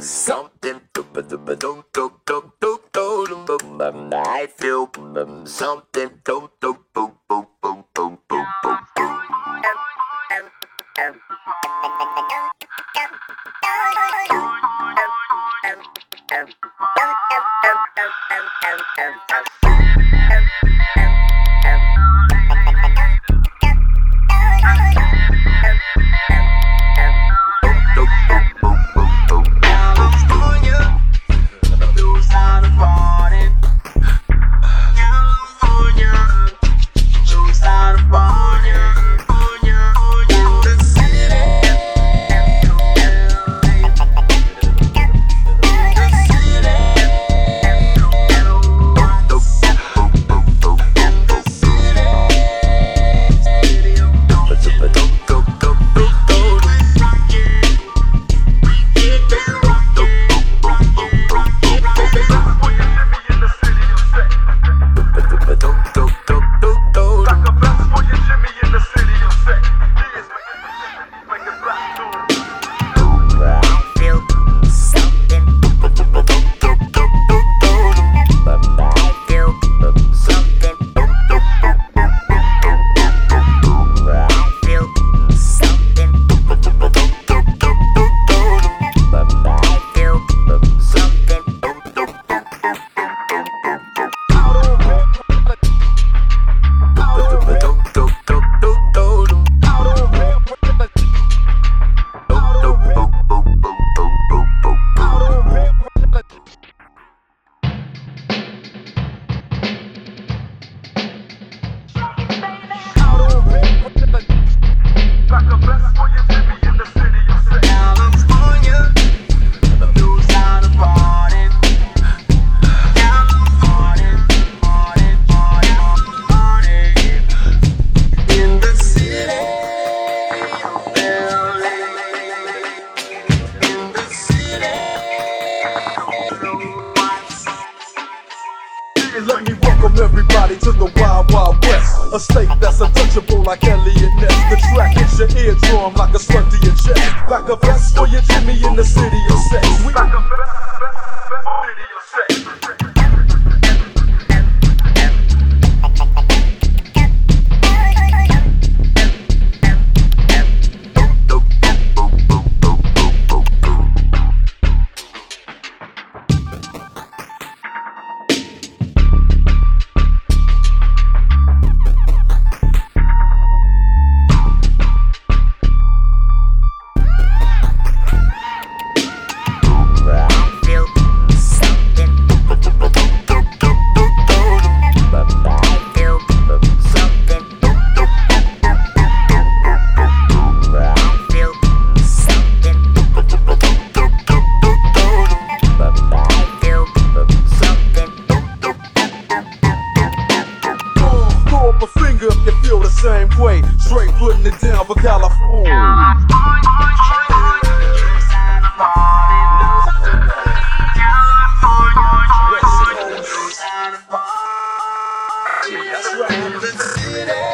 something. I feel something. Let me welcome everybody to the Wild Wild West. A state that's untouchable like Elliot Ness. The track hits your eardrum like a slug to your chest. Back a vest for your Jimmy in the city of sex. We city of sex. same way, straight putting it down for California. California. West Coast. California. that's right.